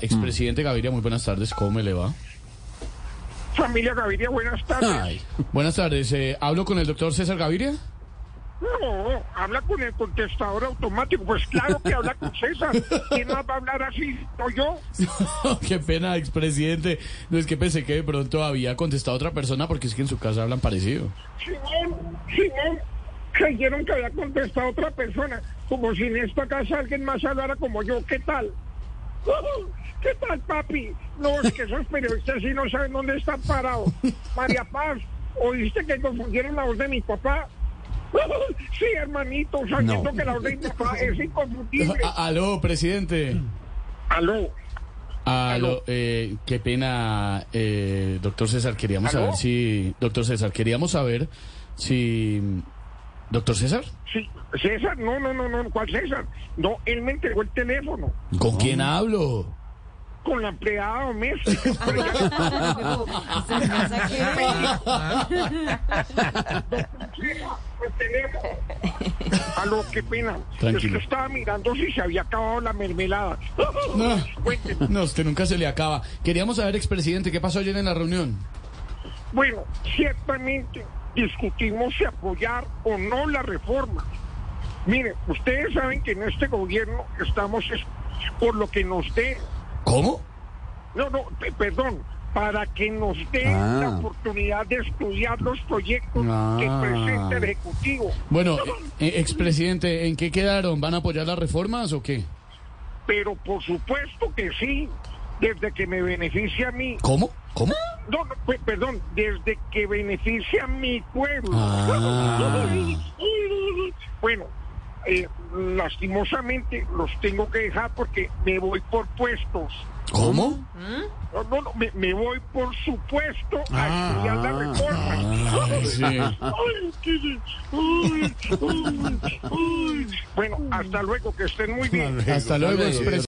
Expresidente Gaviria, muy buenas tardes, ¿cómo me le va? Familia Gaviria, buenas tardes. Ay, buenas tardes, eh, ¿hablo con el doctor César Gaviria? No, habla con el contestador automático. Pues claro que habla con César. ¿Quién más va a hablar así? ¿No yo? Qué pena, expresidente. No es que pensé que de pronto había contestado otra persona porque es que en su casa hablan parecido. Simón, Simón, creyeron que había contestado otra persona. Como si en esta casa alguien más hablara como yo. ¿Qué tal? ¿Qué tal, papi? No, es que esos periodistas sí no saben dónde están parados. María Paz, ¿oíste que confundieron la voz de mi papá? Sí, hermanito, sabiendo que la voz de mi papá es inconfundible. A- aló, presidente. Aló. Aló, eh, qué pena, eh, doctor César, queríamos ¿Aló? saber si... Doctor César, queríamos saber si... ¿Doctor César? Sí, César, no, no, no, no, ¿cuál César? No, él me entregó el teléfono ¿Con quién hablo? con la empleada doméstica. Pero ya- el teléfono. Aló, qué pena. Tranquilo. Es que estaba mirando si se había acabado la mermelada. No. Cuénteme. No, usted nunca se le acaba. Queríamos saber, expresidente, ¿qué pasó ayer en la reunión? Bueno, ciertamente discutimos si apoyar o no la reforma. Miren, ustedes saben que en este gobierno estamos es por lo que nos dé ¿Cómo? No, no, pe- perdón, para que nos dé Ah. la oportunidad de estudiar los proyectos Ah. que presenta el Ejecutivo. Bueno, eh, expresidente, ¿en qué quedaron? ¿Van a apoyar las reformas o qué? Pero por supuesto que sí, desde que me beneficia a mí. ¿Cómo? ¿Cómo? No, no, pe- perdón, desde que beneficia a mi pueblo. Ah. Bueno, eh, lastimosamente los tengo que dejar porque me voy por puestos. ¿Cómo? No, no, no, me, me voy por supuesto a Ah. estudiar la reforma. Bueno, hasta luego, que estén muy bien. Hasta luego.